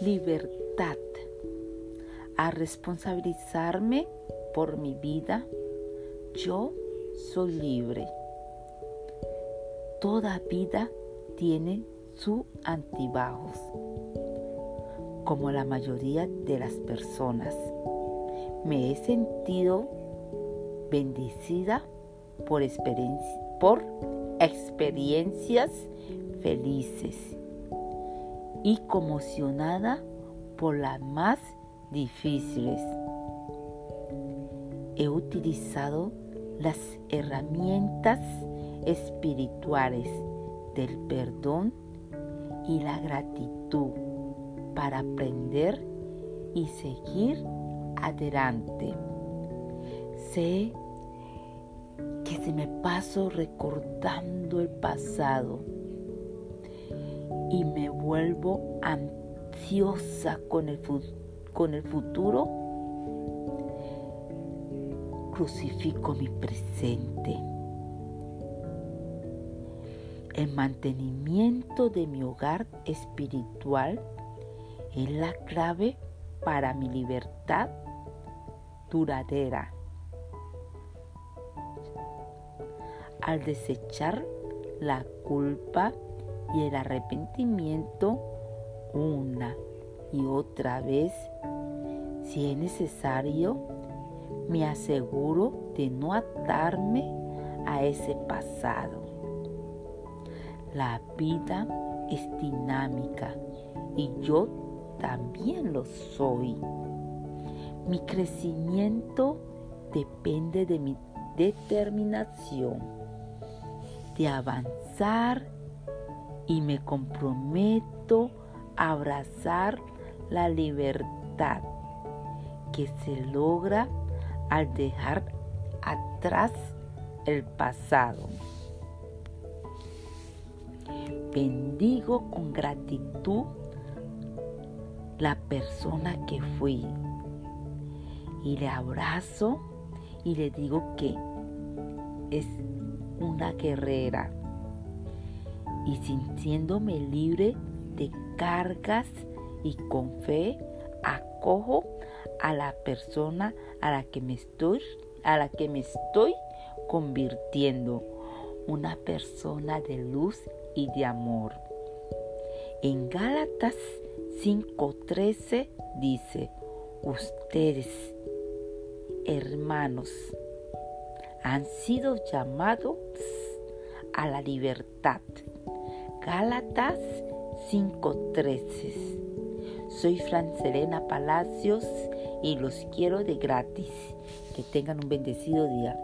libertad a responsabilizarme por mi vida. Yo soy libre. Toda vida tiene su antibajos, como la mayoría de las personas. Me he sentido bendecida por, por experiencias felices y conmocionada por las más difíciles. He utilizado las herramientas espirituales del perdón y la gratitud para aprender y seguir adelante. Sé que se me paso recordando el pasado y me vuelvo ansiosa con el, con el futuro, crucifico mi presente. El mantenimiento de mi hogar espiritual es la clave para mi libertad duradera. Al desechar la culpa y el arrepentimiento una y otra vez, si es necesario, me aseguro de no atarme a ese pasado. La vida es dinámica y yo también lo soy. Mi crecimiento depende de mi determinación de avanzar y me comprometo a abrazar la libertad que se logra al dejar atrás el pasado. Bendigo con gratitud la persona que fui y le abrazo y le digo que es una guerrera y sintiéndome libre de cargas y con fe acojo a la persona a la que me estoy a la que me estoy convirtiendo una persona de luz y de amor. En Gálatas 5:13 dice, ustedes, hermanos, han sido llamados a la libertad. Gálatas 5:13. Soy Francelena Palacios y los quiero de gratis. Que tengan un bendecido día.